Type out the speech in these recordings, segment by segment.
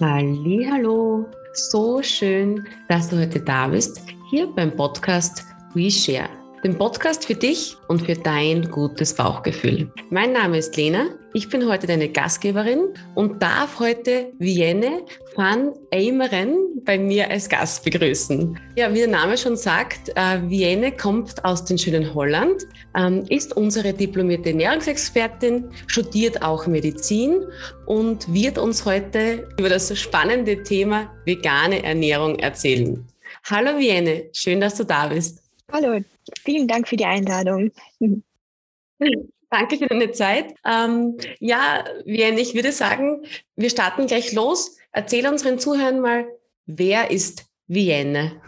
Hallo, so schön, dass du heute da bist, hier beim Podcast We Share, dem Podcast für dich und für dein gutes Bauchgefühl. Mein Name ist Lena, ich bin heute deine Gastgeberin und darf heute Vienne van Eimeren bei mir als Gast begrüßen. Ja, wie der Name schon sagt, äh, Vienne kommt aus dem schönen Holland, ähm, ist unsere diplomierte Ernährungsexpertin, studiert auch Medizin und wird uns heute über das spannende Thema vegane Ernährung erzählen. Hallo Vienne, schön, dass du da bist. Hallo, vielen Dank für die Einladung. Danke für deine Zeit. Ähm, ja, Vienne, ich würde sagen, wir starten gleich los. Erzähl unseren Zuhörern mal, wer ist Vienne?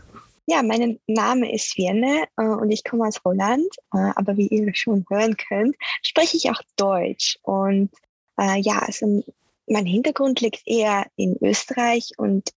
Ja, mein Name ist Vienne äh, und ich komme aus Holland, äh, aber wie ihr schon hören könnt, spreche ich auch Deutsch. Und äh, ja, also mein Hintergrund liegt eher in Österreich und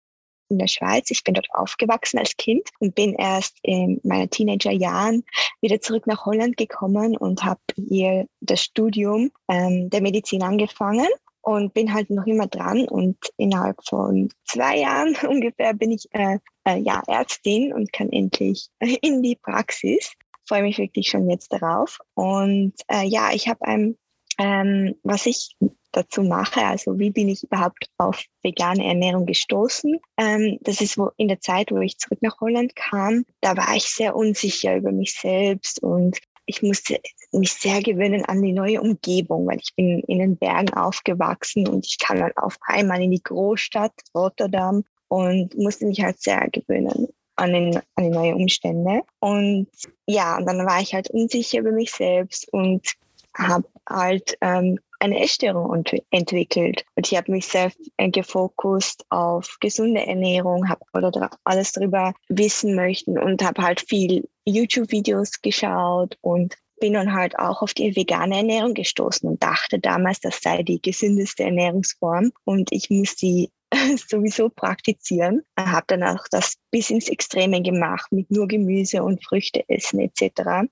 in der Schweiz. Ich bin dort aufgewachsen als Kind und bin erst in meinen Teenagerjahren wieder zurück nach Holland gekommen und habe hier das Studium ähm, der Medizin angefangen und bin halt noch immer dran und innerhalb von zwei Jahren ungefähr bin ich äh, äh, ja Ärztin und kann endlich in die Praxis. Freue mich wirklich schon jetzt darauf. Und äh, ja, ich habe ein ähm, was ich dazu mache. Also wie bin ich überhaupt auf vegane Ernährung gestoßen? Ähm, das ist wo in der Zeit, wo ich zurück nach Holland kam, da war ich sehr unsicher über mich selbst und ich musste mich sehr gewöhnen an die neue Umgebung, weil ich bin in den Bergen aufgewachsen und ich kam dann auf einmal in die Großstadt Rotterdam und musste mich halt sehr gewöhnen an, den, an die neuen Umstände. Und ja, und dann war ich halt unsicher über mich selbst und habe halt ähm, eine Essstörung entwickelt. Und ich habe mich sehr gefokust auf gesunde Ernährung, habe oder alles darüber wissen möchten und habe halt viel YouTube-Videos geschaut und bin dann halt auch auf die vegane Ernährung gestoßen und dachte damals, das sei die gesündeste Ernährungsform und ich muss die sowieso praktizieren. Habe dann auch das bis ins Extreme gemacht mit nur Gemüse und Früchte essen etc.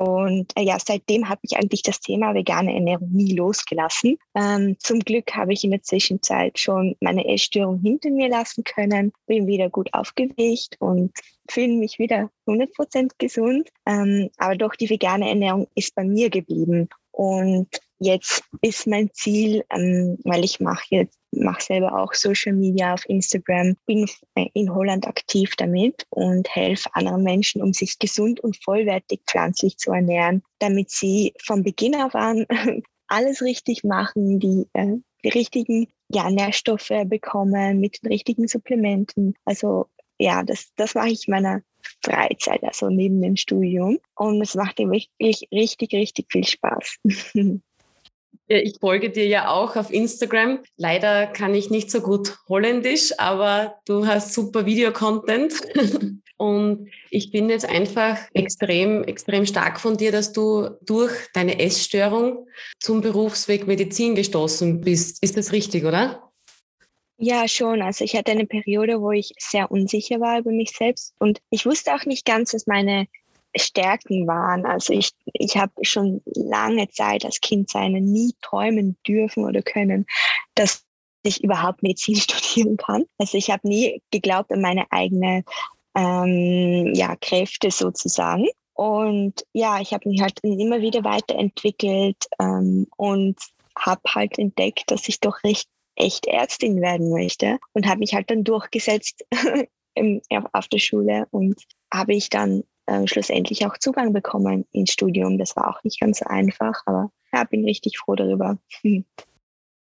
Und äh, ja, seitdem habe ich eigentlich das Thema vegane Ernährung nie losgelassen. Ähm, zum Glück habe ich in der Zwischenzeit schon meine Essstörung hinter mir lassen können, bin wieder gut aufgewicht und fühle mich wieder 100% gesund. Ähm, aber doch die vegane Ernährung ist bei mir geblieben. Und jetzt ist mein Ziel, ähm, weil ich mache jetzt mache selber auch Social Media auf Instagram, bin äh, in Holland aktiv damit und helfe anderen Menschen, um sich gesund und vollwertig pflanzlich zu ernähren, damit sie von Beginn auf an alles richtig machen, die, äh, die richtigen ja, Nährstoffe bekommen mit den richtigen Supplementen. Also ja, das, das mache ich meiner Freizeit, also neben dem Studium. Und es macht mir wirklich richtig, richtig viel Spaß. Ich folge dir ja auch auf Instagram. Leider kann ich nicht so gut Holländisch, aber du hast super Videocontent. Und ich bin jetzt einfach extrem, extrem stark von dir, dass du durch deine Essstörung zum Berufsweg Medizin gestoßen bist. Ist das richtig, oder? Ja, schon. Also ich hatte eine Periode, wo ich sehr unsicher war über mich selbst und ich wusste auch nicht ganz, was meine Stärken waren. Also ich, ich habe schon lange Zeit als Kind sein nie träumen dürfen oder können, dass ich überhaupt Medizin studieren kann. Also ich habe nie geglaubt an meine eigenen ähm, ja, Kräfte sozusagen. Und ja, ich habe mich halt immer wieder weiterentwickelt ähm, und habe halt entdeckt, dass ich doch recht echt Ärztin werden möchte und habe mich halt dann durchgesetzt auf der Schule und habe ich dann äh, schlussendlich auch Zugang bekommen ins Studium. Das war auch nicht ganz so einfach, aber ja, bin richtig froh darüber.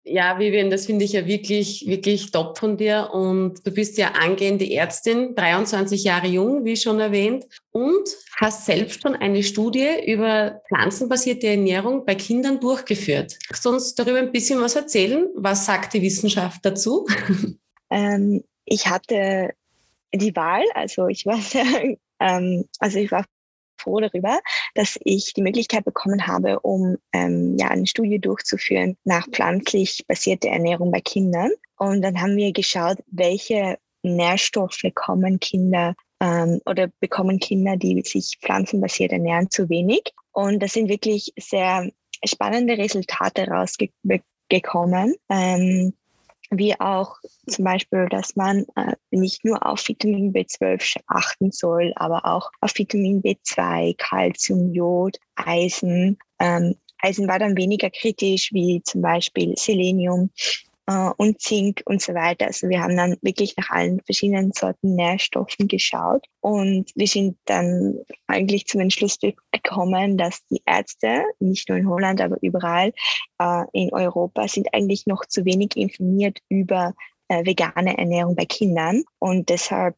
Ja, Vivian, das finde ich ja wirklich, wirklich top von dir. Und du bist ja angehende Ärztin, 23 Jahre jung, wie schon erwähnt, und hast selbst schon eine Studie über pflanzenbasierte Ernährung bei Kindern durchgeführt. Kannst du uns darüber ein bisschen was erzählen? Was sagt die Wissenschaft dazu? Ähm, ich hatte die Wahl, also ich war sehr ähm, also ich war froh darüber, dass ich die Möglichkeit bekommen habe, um ähm, ja eine Studie durchzuführen nach pflanzlich basierter Ernährung bei Kindern. Und dann haben wir geschaut, welche Nährstoffe kommen Kinder ähm, oder bekommen Kinder, die sich pflanzenbasiert ernähren, zu wenig. Und das sind wirklich sehr spannende Resultate rausgekommen. Ähm, wie auch zum Beispiel, dass man äh, nicht nur auf Vitamin B12 achten soll, aber auch auf Vitamin B2, Calcium, Jod, Eisen. Ähm, Eisen war dann weniger kritisch wie zum Beispiel Selenium äh, und Zink und so weiter. Also wir haben dann wirklich nach allen verschiedenen Sorten Nährstoffen geschaut und wir sind dann eigentlich zum Entschluss gekommen, dass die Ärzte, nicht nur in Holland, aber überall äh, in Europa, sind eigentlich noch zu wenig informiert über äh, vegane Ernährung bei Kindern und deshalb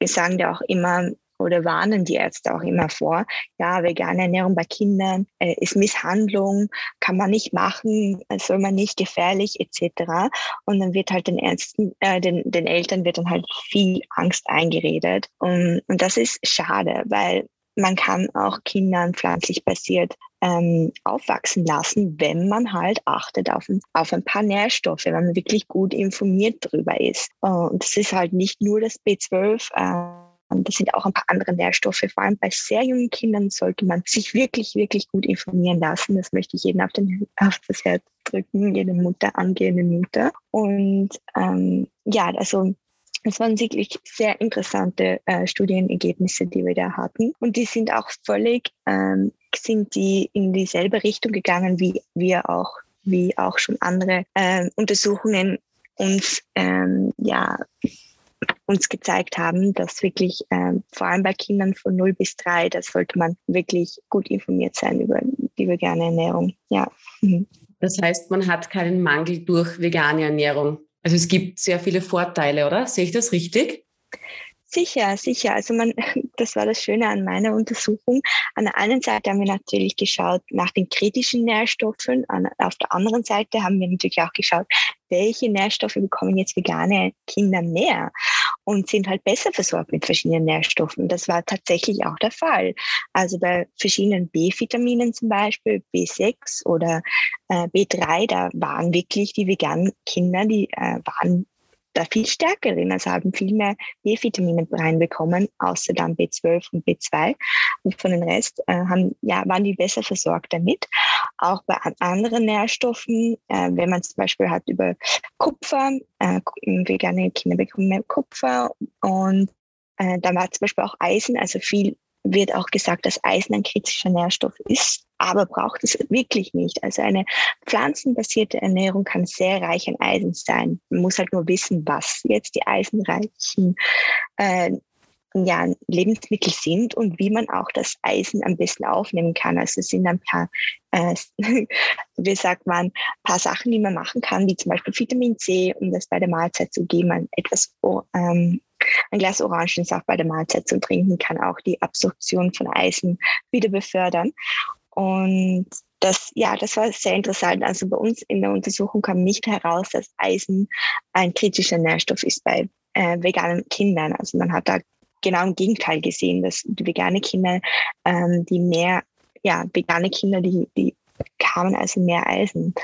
wir sagen da auch immer, oder warnen die Ärzte auch immer vor, ja, vegane Ernährung bei Kindern äh, ist Misshandlung, kann man nicht machen, soll man nicht gefährlich etc. Und dann wird halt den Ärzten, äh, den, den Eltern wird dann halt viel Angst eingeredet. Und, und das ist schade, weil man kann auch Kindern pflanzlich basiert ähm, aufwachsen lassen, wenn man halt achtet auf ein, auf ein paar Nährstoffe, wenn man wirklich gut informiert darüber ist. Und das ist halt nicht nur das B12. Äh, das sind auch ein paar andere Nährstoffe. Vor allem bei sehr jungen Kindern sollte man sich wirklich, wirklich gut informieren lassen. Das möchte ich jedem auf, den, auf das Herz drücken, jede Mutter, angehende Mutter. Und ähm, ja, also es waren wirklich sehr interessante äh, Studienergebnisse, die wir da hatten. Und die sind auch völlig, ähm, sind die in dieselbe Richtung gegangen, wie wir auch, wie auch schon andere äh, Untersuchungen uns ähm, ja uns gezeigt haben, dass wirklich ähm, vor allem bei Kindern von 0 bis 3, da sollte man wirklich gut informiert sein über die vegane Ernährung. Ja. Mhm. Das heißt, man hat keinen Mangel durch vegane Ernährung. Also es gibt sehr viele Vorteile, oder? Sehe ich das richtig? Sicher, sicher. Also man, das war das Schöne an meiner Untersuchung. An der einen Seite haben wir natürlich geschaut nach den kritischen Nährstoffen. An, auf der anderen Seite haben wir natürlich auch geschaut, welche Nährstoffe bekommen jetzt vegane Kinder mehr und sind halt besser versorgt mit verschiedenen Nährstoffen. Das war tatsächlich auch der Fall. Also bei verschiedenen B-Vitaminen zum Beispiel, B6 oder äh, B3, da waren wirklich die veganen Kinder, die äh, waren da viel stärker drin, also haben viel mehr B-Vitamine reinbekommen, außer dann B12 und B2. Und von den Rest äh, haben, ja, waren die besser versorgt damit. Auch bei anderen Nährstoffen, äh, wenn man zum Beispiel hat über Kupfer, äh, vegane Kinder bekommen mehr Kupfer und äh, da war zum Beispiel auch Eisen, also viel wird auch gesagt, dass Eisen ein kritischer Nährstoff ist, aber braucht es wirklich nicht. Also eine pflanzenbasierte Ernährung kann sehr reich an Eisen sein. Man muss halt nur wissen, was jetzt die eisenreichen äh, ja, Lebensmittel sind und wie man auch das Eisen am besten aufnehmen kann. Also es sind ein paar, äh, wie sagt man, ein paar Sachen, die man machen kann, wie zum Beispiel Vitamin C, um das bei der Mahlzeit zu geben, etwas ähm, ein Glas Orangensaft bei der Mahlzeit zu trinken kann auch die Absorption von Eisen wieder befördern. Und das, ja, das war sehr interessant. Also bei uns in der Untersuchung kam nicht heraus, dass Eisen ein kritischer Nährstoff ist bei äh, veganen Kindern. Also man hat da genau im Gegenteil gesehen, dass die vegane Kinder, ähm, die mehr, ja, vegane Kinder, die, die kamen also mehr Eisen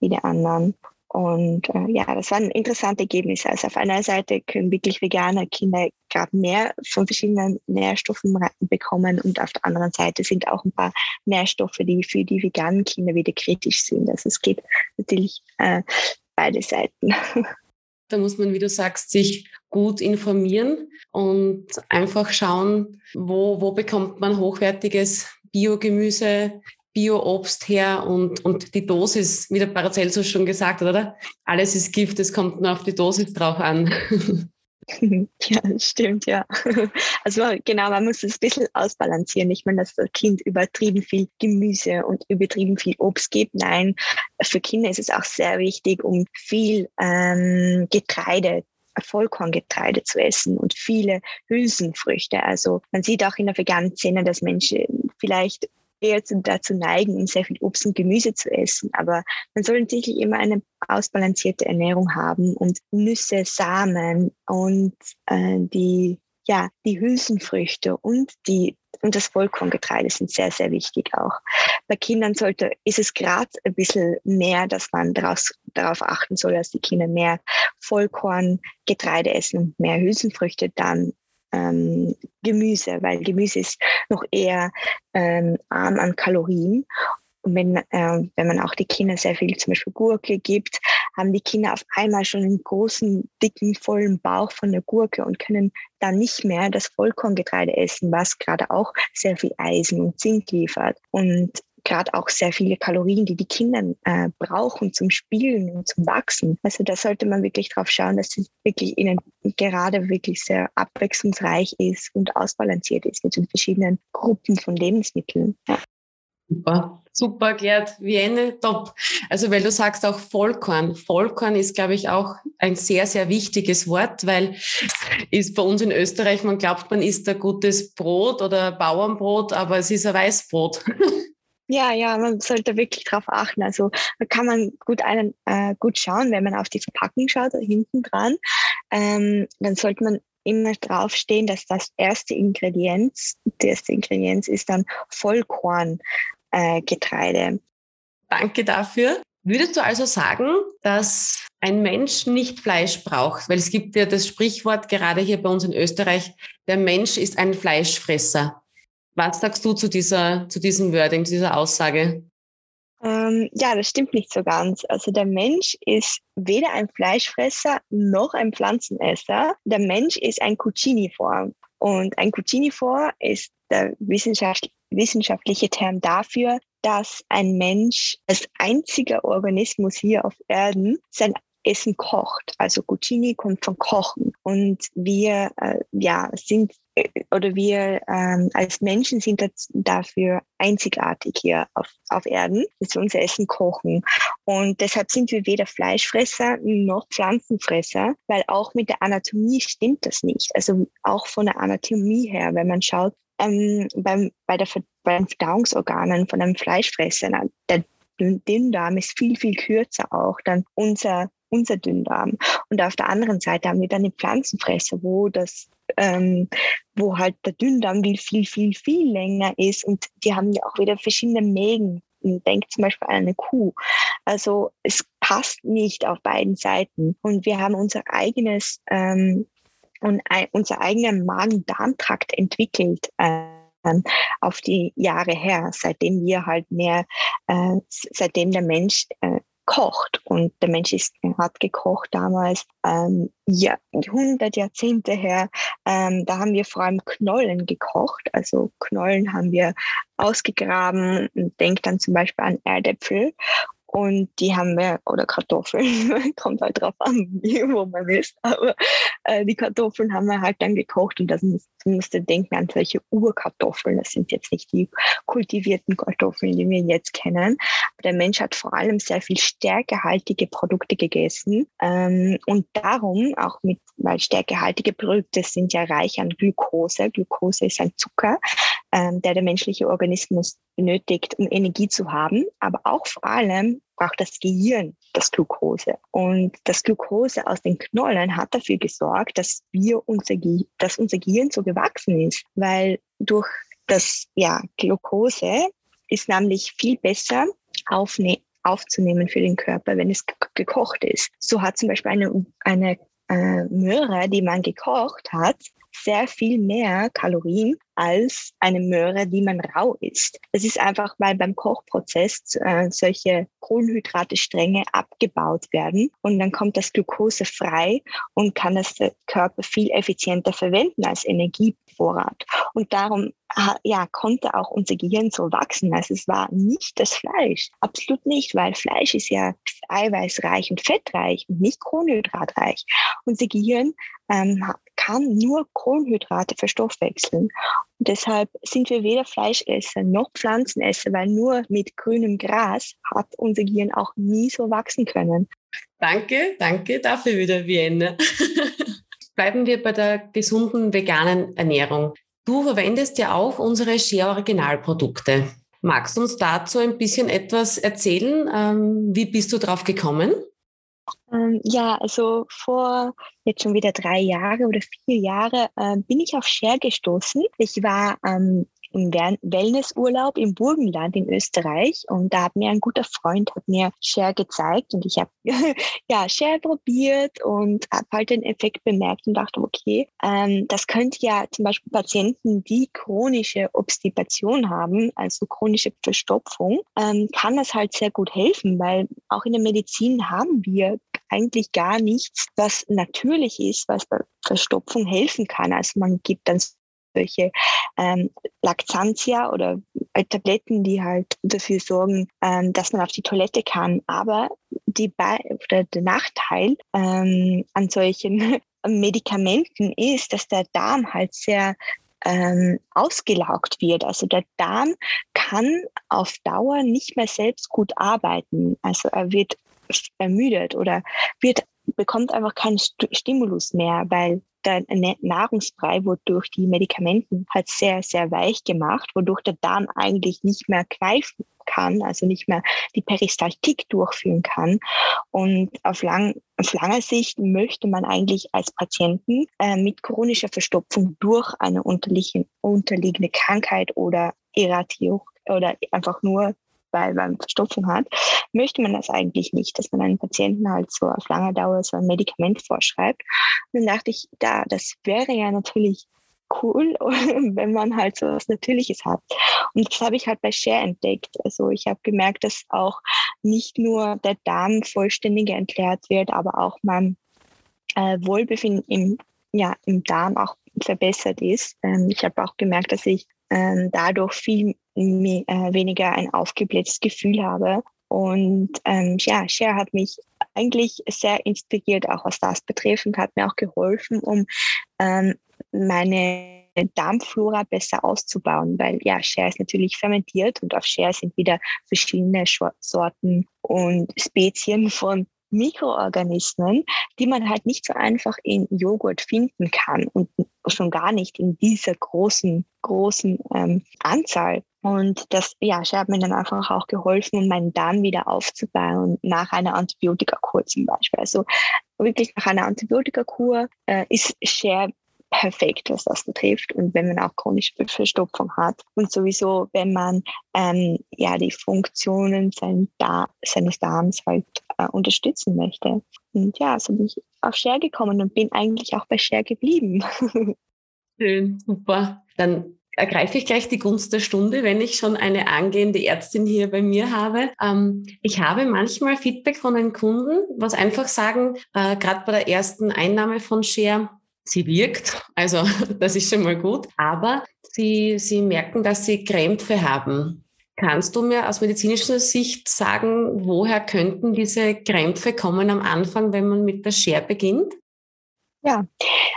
wie die anderen. Und äh, ja, das waren interessante Ergebnisse. Also auf einer Seite können wirklich vegane Kinder gerade mehr von verschiedenen Nährstoffen bekommen und auf der anderen Seite sind auch ein paar Nährstoffe, die für die veganen Kinder wieder kritisch sind. Also es geht natürlich äh, beide Seiten. Da muss man, wie du sagst, sich gut informieren und einfach schauen, wo, wo bekommt man hochwertiges Biogemüse, Bio-Obst her und, und die Dosis, wie der Paracelsus schon gesagt hat, oder? Alles ist Gift, es kommt nur auf die Dosis drauf an. Ja, stimmt, ja. Also genau, man muss es ein bisschen ausbalancieren. Ich meine, dass das Kind übertrieben viel Gemüse und übertrieben viel Obst gibt. Nein, für Kinder ist es auch sehr wichtig, um viel ähm, Getreide Vollkorngetreide zu essen und viele Hülsenfrüchte. Also man sieht auch in der veganen Szene, dass Menschen vielleicht eher dazu neigen, sehr viel Obst und Gemüse zu essen. Aber man soll tatsächlich immer eine ausbalancierte Ernährung haben und Nüsse, Samen und äh, die, ja, die Hülsenfrüchte und die und das Vollkorngetreide sind sehr, sehr wichtig auch. Bei Kindern sollte, ist es gerade ein bisschen mehr, dass man daraus, darauf achten soll, dass die Kinder mehr Vollkorngetreide essen und mehr Hülsenfrüchte, dann ähm, Gemüse, weil Gemüse ist noch eher ähm, arm an Kalorien wenn, äh, wenn man auch die Kinder sehr viel zum Beispiel Gurke gibt, haben die Kinder auf einmal schon einen großen, dicken, vollen Bauch von der Gurke und können dann nicht mehr das Vollkorngetreide essen, was gerade auch sehr viel Eisen und Zink liefert. Und gerade auch sehr viele Kalorien, die die Kinder äh, brauchen zum Spielen und zum Wachsen. Also da sollte man wirklich drauf schauen, dass es wirklich ihnen gerade wirklich sehr abwechslungsreich ist und ausbalanciert ist mit den verschiedenen Gruppen von Lebensmitteln. Ja. Super, super Gerd, Vienne, top. Also weil du sagst auch Vollkorn. Vollkorn ist, glaube ich, auch ein sehr, sehr wichtiges Wort, weil ist bei uns in Österreich, man glaubt, man isst ein gutes Brot oder Bauernbrot, aber es ist ein Weißbrot. Ja, ja, man sollte wirklich darauf achten. Also kann man gut einen äh, gut schauen, wenn man auf die Verpackung schaut, hinten dran. Ähm, dann sollte man immer draufstehen, dass das erste Ingredienz, die erste Ingredienz ist dann Vollkorngetreide. Äh, Danke dafür. Würdest du also sagen, dass ein Mensch nicht Fleisch braucht? Weil es gibt ja das Sprichwort gerade hier bei uns in Österreich, der Mensch ist ein Fleischfresser. Was sagst du zu dieser, zu diesem Wording, zu dieser Aussage? Ähm, ja, das stimmt nicht so ganz. Also der Mensch ist weder ein Fleischfresser noch ein Pflanzenesser. Der Mensch ist ein Cucinifor. Und ein Cucinifor ist der wissenschaft wissenschaftliche Term dafür, dass ein Mensch als einziger Organismus hier auf Erden sein Essen kocht. Also Cucini kommt von Kochen. Und wir äh, ja, sind äh, oder wir ähm, als Menschen sind dafür einzigartig hier auf, auf Erden, dass wir unser Essen kochen. Und deshalb sind wir weder Fleischfresser noch Pflanzenfresser, weil auch mit der Anatomie stimmt das nicht. Also auch von der Anatomie her, wenn man schaut, ähm, beim, bei, der, bei den Verdauungsorganen von einem Fleischfresser, der Dünndarm ist viel, viel kürzer auch dann unser unser Dünndarm. Und auf der anderen Seite haben wir dann die Pflanzenfresser, wo das, ähm, wo halt der Dünndarm viel, viel, viel, viel länger ist und die haben ja auch wieder verschiedene Mägen. Denkt zum Beispiel an eine Kuh. Also es passt nicht auf beiden Seiten. Und wir haben unser eigenes ähm, und ein, unser eigener Magen-Darm-Trakt entwickelt. Äh, auf die Jahre her, seitdem wir halt mehr, äh, seitdem der Mensch äh, kocht. Und der Mensch ist, hat gekocht damals, ähm, ja, 100 Jahrzehnte her. Ähm, da haben wir vor allem Knollen gekocht. Also Knollen haben wir ausgegraben. Denkt dann zum Beispiel an Erdäpfel. Und die haben wir, oder Kartoffeln, kommt halt drauf an, wo man ist. Aber äh, die Kartoffeln haben wir halt dann gekocht und das muss, musste denken an solche Urkartoffeln. Das sind jetzt nicht die kultivierten Kartoffeln, die wir jetzt kennen. Der Mensch hat vor allem sehr viel stärkehaltige Produkte gegessen. Ähm, und darum auch mit, weil stärkehaltige Produkte sind ja reich an Glucose. Glucose ist ein Zucker, ähm, der der menschliche Organismus benötigt, um Energie zu haben. Aber auch vor allem braucht das Gehirn das Glucose. Und das Glucose aus den Knollen hat dafür gesorgt, dass wir unser, Ge dass unser Gehirn so gewachsen ist, weil durch das ja, Glucose ist nämlich viel besser aufne aufzunehmen für den Körper, wenn es gekocht ist. So hat zum Beispiel eine, eine äh, Möhre, die man gekocht hat, sehr viel mehr Kalorien als eine Möhre, die man rau isst. Das ist einfach, weil beim Kochprozess äh, solche Kohlenhydrate-Stränge abgebaut werden und dann kommt das Glucose frei und kann das der Körper viel effizienter verwenden als Energievorrat. Und darum ja, konnte auch unser Gehirn so wachsen. Also es war nicht das Fleisch, absolut nicht, weil Fleisch ist ja eiweißreich und fettreich und nicht kohlenhydratreich. Unser Gehirn ähm, kann nur Kohlenhydrate verstoffwechseln. Und deshalb sind wir weder Fleischesser noch Pflanzenesser, weil nur mit grünem Gras hat unser Gehirn auch nie so wachsen können. Danke, danke dafür wieder, Vienna. Bleiben wir bei der gesunden veganen Ernährung. Du verwendest ja auch unsere Share Originalprodukte. Magst du uns dazu ein bisschen etwas erzählen? Ähm, wie bist du drauf gekommen? Ähm, ja, also vor jetzt schon wieder drei Jahre oder vier Jahre äh, bin ich auf Share gestoßen. Ich war ähm, im Wellnessurlaub im Burgenland in Österreich und da hat mir ein guter Freund hat mir Share gezeigt und ich habe ja Share probiert und habe halt den Effekt bemerkt und dachte, okay, ähm, das könnte ja zum Beispiel Patienten, die chronische Obstipation haben, also chronische Verstopfung, ähm, kann das halt sehr gut helfen, weil auch in der Medizin haben wir eigentlich gar nichts, was natürlich ist, was bei Verstopfung helfen kann. Also man gibt dann solche ähm, Lactantia oder äh, Tabletten, die halt dafür sorgen, ähm, dass man auf die Toilette kann. Aber die Be oder der Nachteil ähm, an solchen Medikamenten ist, dass der Darm halt sehr ähm, ausgelaugt wird. Also der Darm kann auf Dauer nicht mehr selbst gut arbeiten. Also er wird ermüdet oder wird, bekommt einfach keinen Stimulus mehr, weil der Nahrungsbrei wurde durch die Medikamenten halt sehr, sehr weich gemacht, wodurch der Darm eigentlich nicht mehr greifen kann, also nicht mehr die Peristaltik durchführen kann. Und auf, lang, auf lange Sicht möchte man eigentlich als Patienten äh, mit chronischer Verstopfung durch eine unterliegende Krankheit oder Erratio oder einfach nur weil man Verstopfung hat, möchte man das eigentlich nicht, dass man einen Patienten halt so auf lange Dauer so ein Medikament vorschreibt. Und dann dachte ich, da, das wäre ja natürlich cool, wenn man halt so was Natürliches hat. Und das habe ich halt bei Share entdeckt. Also ich habe gemerkt, dass auch nicht nur der Darm vollständig entleert wird, aber auch mein äh, Wohlbefinden im, ja, im Darm auch verbessert ist. Ähm, ich habe auch gemerkt, dass ich ähm, dadurch viel mehr, äh, weniger ein aufgeblähtes Gefühl habe. Und ähm, ja, Cher hat mich eigentlich sehr inspiriert, auch was das betrifft und hat mir auch geholfen, um ähm, meine Darmflora besser auszubauen, weil ja, Share ist natürlich fermentiert und auf Share sind wieder verschiedene Sorten und Spezien von Mikroorganismen, die man halt nicht so einfach in Joghurt finden kann und schon gar nicht in dieser großen, großen ähm, Anzahl. Und das, ja, ich habe mir dann einfach auch geholfen, um meinen Darm wieder aufzubauen nach einer Antibiotikakur zum Beispiel. Also wirklich nach einer Antibiotikakur äh, ist Share perfekt, was das betrifft. Und wenn man auch chronische Verstopfung hat und sowieso, wenn man ähm, ja die Funktionen sein da seines Darms halt äh, unterstützen möchte. Und ja, so bin ich auf Share gekommen und bin eigentlich auch bei Share geblieben. Schön, super. Dann ergreife ich gleich die Gunst der Stunde, wenn ich schon eine angehende Ärztin hier bei mir habe. Ähm, ich habe manchmal Feedback von den Kunden, was einfach sagen, äh, gerade bei der ersten Einnahme von Share, sie wirkt, also das ist schon mal gut, aber sie, sie merken, dass sie Krämpfe haben. Kannst du mir aus medizinischer Sicht sagen, woher könnten diese Krämpfe kommen am Anfang, wenn man mit der Share beginnt? Ja,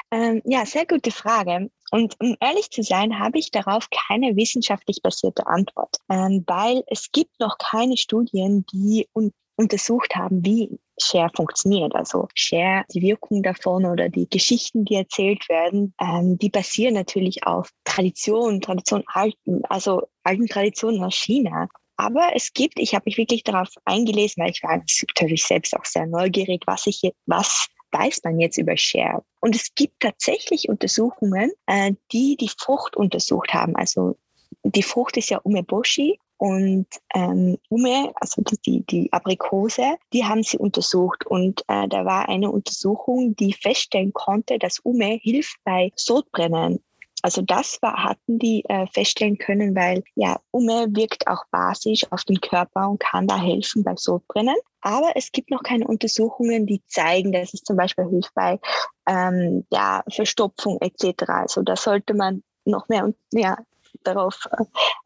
ähm, ja, sehr gute Frage. Und um ehrlich zu sein, habe ich darauf keine wissenschaftlich basierte Antwort, ähm, weil es gibt noch keine Studien, die un untersucht haben, wie Share funktioniert. Also Share, die Wirkung davon oder die Geschichten, die erzählt werden, ähm, die basieren natürlich auf Tradition, Tradition alten, also alten Traditionen aus China. Aber es gibt, ich habe mich wirklich darauf eingelesen, weil ich war natürlich selbst auch sehr neugierig, was ich, was weiß man jetzt über Share? Und es gibt tatsächlich Untersuchungen, äh, die die Frucht untersucht haben. Also die Frucht ist ja Umeboshi und ähm, Ume, also die, die Aprikose, die haben sie untersucht. Und äh, da war eine Untersuchung, die feststellen konnte, dass Ume hilft bei Sodbrennen. Also das war, hatten die äh, feststellen können, weil ja, Ume wirkt auch basisch auf den Körper und kann da helfen bei Sodbrennen. Aber es gibt noch keine Untersuchungen, die zeigen, dass es zum Beispiel hilft bei ähm, ja, Verstopfung etc. Also da sollte man noch mehr ja, darauf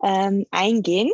ähm, eingehen.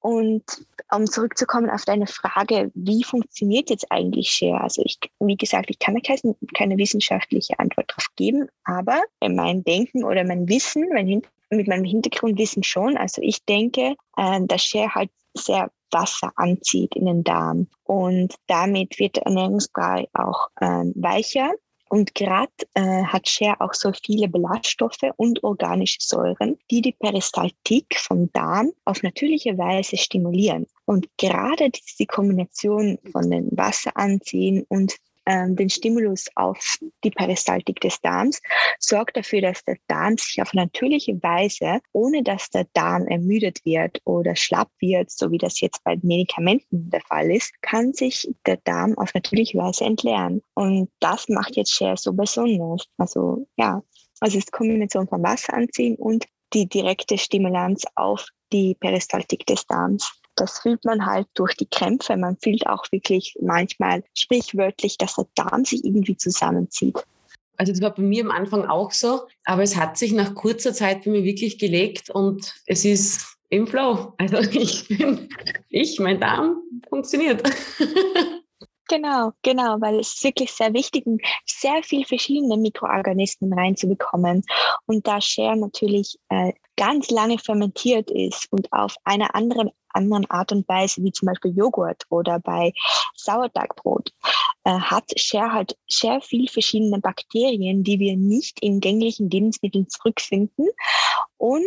Und um zurückzukommen auf deine Frage, wie funktioniert jetzt eigentlich Share? Also ich, wie gesagt, ich kann da keine, keine wissenschaftliche Antwort darauf geben, aber mein Denken oder mein Wissen, mein, mit meinem Hintergrundwissen schon. Also ich denke, äh, dass Share halt sehr Wasser anzieht in den Darm und damit wird der Ernährungsbrei auch äh, weicher und gerade äh, hat Share auch so viele Ballaststoffe und organische Säuren, die die Peristaltik vom Darm auf natürliche Weise stimulieren. Und gerade die Kombination von den Wasser anziehen und den Stimulus auf die Peristaltik des Darms, sorgt dafür, dass der Darm sich auf natürliche Weise, ohne dass der Darm ermüdet wird oder schlapp wird, so wie das jetzt bei Medikamenten der Fall ist, kann sich der Darm auf natürliche Weise entleeren. Und das macht jetzt Share so besonders. Also ja, also es ist Kombination von Wasser anziehen und die direkte Stimulanz auf die Peristaltik des Darms. Das fühlt man halt durch die Krämpfe. Man fühlt auch wirklich manchmal sprichwörtlich, dass der Darm sich irgendwie zusammenzieht. Also das war bei mir am Anfang auch so, aber es hat sich nach kurzer Zeit bei mir wirklich gelegt und es ist im Flow. Also ich bin, ich, mein Darm funktioniert. Genau, genau, weil es ist wirklich sehr wichtig, sehr viel verschiedene Mikroorganismen reinzubekommen. Und da Share natürlich äh, ganz lange fermentiert ist und auf einer anderen, anderen Art und Weise, wie zum Beispiel Joghurt oder bei Sauerteigbrot, äh, hat Share halt sehr viel verschiedene Bakterien, die wir nicht in gänglichen Lebensmitteln zurückfinden. Und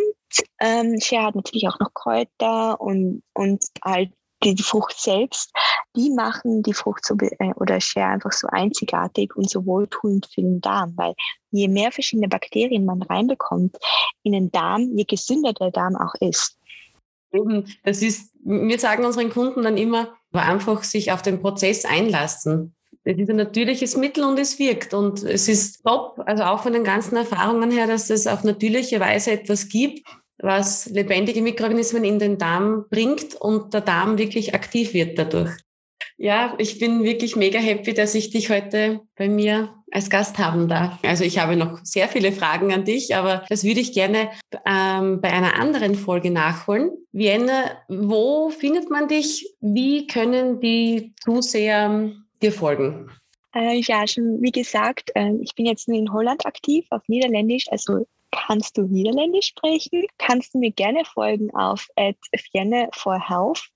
ähm, Share hat natürlich auch noch Kräuter und, und halt die Frucht selbst, die machen die Frucht so, äh, oder Share einfach so einzigartig und so wohltuend für den Darm, weil je mehr verschiedene Bakterien man reinbekommt in den Darm, je gesünder der Darm auch ist. Das ist, wir sagen unseren Kunden dann immer, einfach sich auf den Prozess einlassen. Es ist ein natürliches Mittel und es wirkt und es ist top, also auch von den ganzen Erfahrungen her, dass es auf natürliche Weise etwas gibt, was lebendige Mikroorganismen in den Darm bringt und der Darm wirklich aktiv wird dadurch. Ja, ich bin wirklich mega happy, dass ich dich heute bei mir als Gast haben darf. Also ich habe noch sehr viele Fragen an dich, aber das würde ich gerne ähm, bei einer anderen Folge nachholen. Vienna, wo findet man dich? Wie können die Zuseher dir folgen? Äh, ja, schon wie gesagt, äh, ich bin jetzt nur in Holland aktiv, auf Niederländisch, also kannst du Niederländisch sprechen, kannst du mir gerne folgen auf Fienne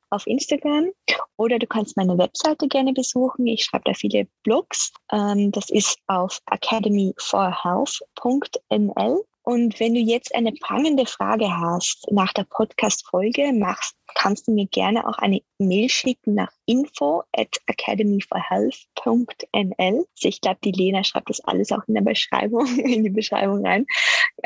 auf Instagram oder du kannst meine Webseite gerne besuchen. Ich schreibe da viele Blogs. Ähm, das ist auf academyforhealth.nl. Und wenn du jetzt eine prangende Frage hast nach der Podcast-Folge, kannst du mir gerne auch eine Mail schicken nach info at academyforhealth.nl. Ich glaube, die Lena schreibt das alles auch in der Beschreibung, in die Beschreibung rein.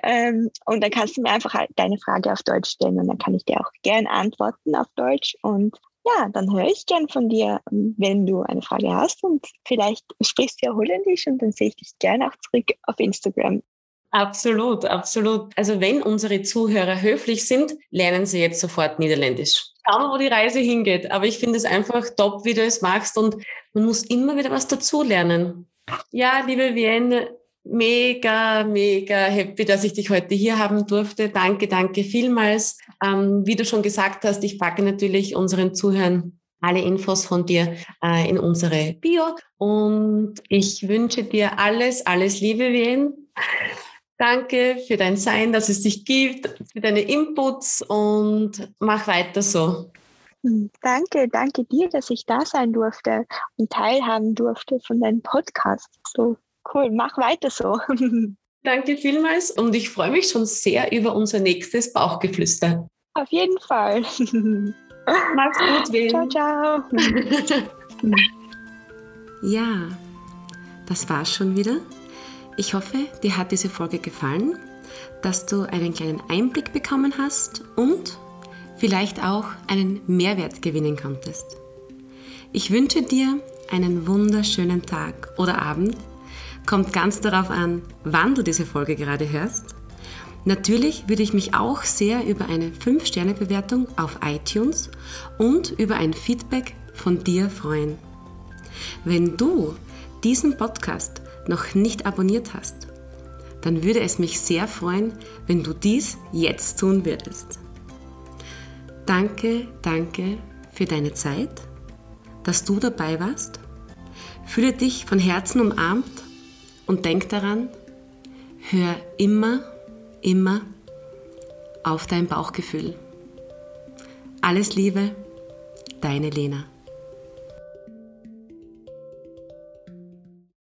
Ähm, und dann kannst du mir einfach halt deine Frage auf Deutsch stellen und dann kann ich dir auch gerne antworten auf Deutsch. Und ja, dann höre ich gern von dir, wenn du eine Frage hast und vielleicht sprichst du ja Holländisch und dann sehe ich dich gerne auch zurück auf Instagram. Absolut, absolut. Also wenn unsere Zuhörer höflich sind, lernen sie jetzt sofort Niederländisch. Schauen, wo die Reise hingeht. Aber ich finde es einfach top, wie du es machst und man muss immer wieder was dazulernen. Ja, liebe Vienne, mega, mega happy, dass ich dich heute hier haben durfte. Danke, danke vielmals. Ähm, wie du schon gesagt hast, ich packe natürlich unseren Zuhörern alle Infos von dir äh, in unsere Bio und ich wünsche dir alles, alles Liebe, Wien. Danke für dein Sein, dass es dich gibt, für deine Inputs und mach weiter so. Hm, danke, danke dir, dass ich da sein durfte und teilhaben durfte von deinem Podcast. So cool, mach weiter so. Danke vielmals und ich freue mich schon sehr über unser nächstes Bauchgeflüster. Auf jeden Fall. Mach's gut, Will. Ciao, ciao. ja, das war's schon wieder. Ich hoffe, dir hat diese Folge gefallen, dass du einen kleinen Einblick bekommen hast und vielleicht auch einen Mehrwert gewinnen konntest. Ich wünsche dir einen wunderschönen Tag oder Abend. Kommt ganz darauf an, wann du diese Folge gerade hörst. Natürlich würde ich mich auch sehr über eine 5-Sterne-Bewertung auf iTunes und über ein Feedback von dir freuen. Wenn du diesen Podcast noch nicht abonniert hast, dann würde es mich sehr freuen, wenn du dies jetzt tun würdest. Danke, danke für deine Zeit, dass du dabei warst. Fühle dich von Herzen umarmt und denk daran, hör immer, immer auf dein Bauchgefühl. Alles Liebe, deine Lena.